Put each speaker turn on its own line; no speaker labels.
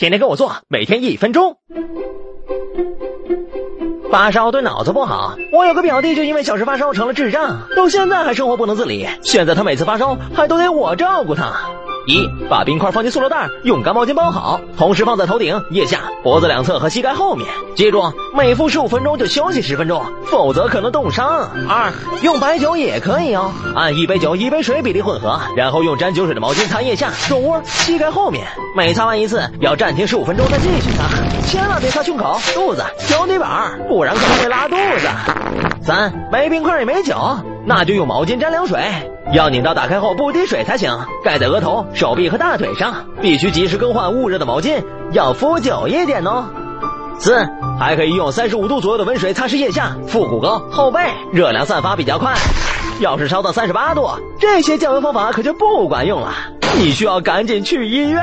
天天跟我做，每天一分钟。发烧对脑子不好，我有个表弟就因为小时发烧成了智障，到现在还生活不能自理。现在他每次发烧还都得我照顾他。一，把冰块放进塑料袋，用干毛巾包好，同时放在头顶、腋下、脖子两侧和膝盖后面。记住，每敷十五分钟就休息十分钟，否则可能冻伤。二，用白酒也可以哦，按一杯酒一杯水比例混合，然后用沾酒水的毛巾擦腋下、手窝、膝盖后面。每擦完一次，要暂停十五分钟再继续擦，千万别擦胸口、肚子、脚底板，不然可能会拉肚子。三，没冰块也没酒，那就用毛巾沾凉水。要拧到打开后不滴水才行，盖在额头、手臂和大腿上，必须及时更换捂热的毛巾，要敷久一点哦。四，还可以用三十五度左右的温水擦拭腋下、腹股沟、后背，热量散发比较快。要是烧到三十八度，这些降温方法可就不管用了，你需要赶紧去医院。